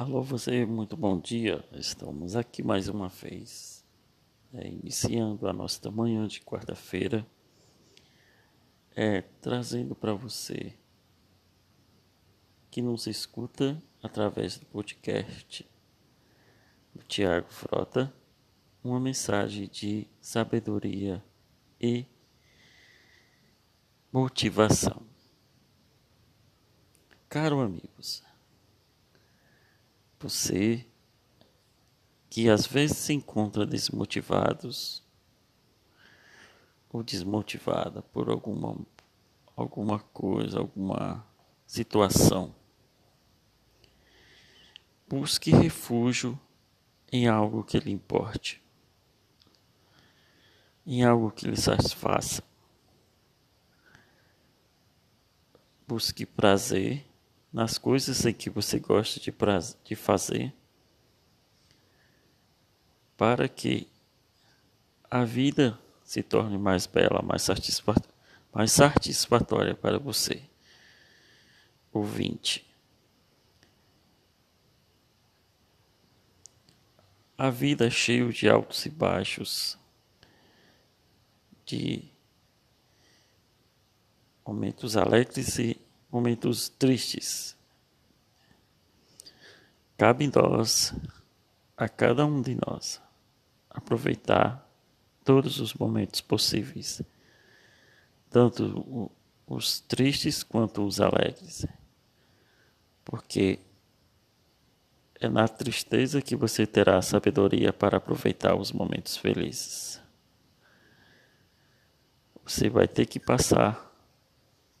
Alô, você, muito bom dia. Estamos aqui mais uma vez, é, iniciando a nossa manhã de quarta-feira, é, trazendo para você que nos escuta através do podcast do Tiago Frota, uma mensagem de sabedoria e motivação. Caro amigos, você que às vezes se encontra desmotivados ou desmotivada por alguma alguma coisa, alguma situação. Busque refúgio em algo que lhe importe, em algo que lhe satisfaça. Busque prazer nas coisas em que você gosta de, de fazer, para que a vida se torne mais bela, mais, satisfatória, mais satisfatória para você, ouvinte. A vida é cheia de altos e baixos, de momentos alegres e momentos tristes. Cabe em nós, a cada um de nós, aproveitar todos os momentos possíveis, tanto os tristes quanto os alegres, porque é na tristeza que você terá sabedoria para aproveitar os momentos felizes. Você vai ter que passar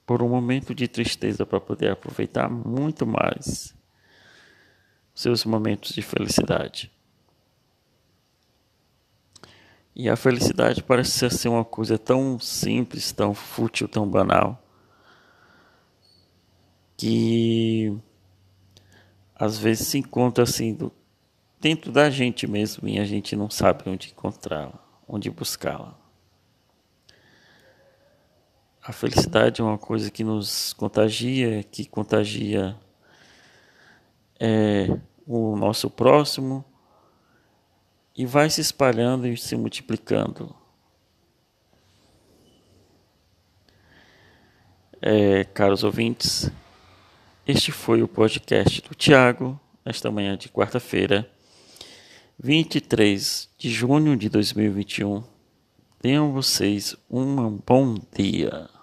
por um momento de tristeza para poder aproveitar muito mais seus momentos de felicidade. E a felicidade parece ser uma coisa tão simples, tão fútil, tão banal, que às vezes se encontra assim do, dentro da gente mesmo e a gente não sabe onde encontrá-la, onde buscá-la. A felicidade é uma coisa que nos contagia, que contagia é, o nosso próximo e vai se espalhando e se multiplicando. É, caros ouvintes, este foi o podcast do Tiago, esta manhã de quarta-feira, 23 de junho de 2021. Tenham vocês um bom dia.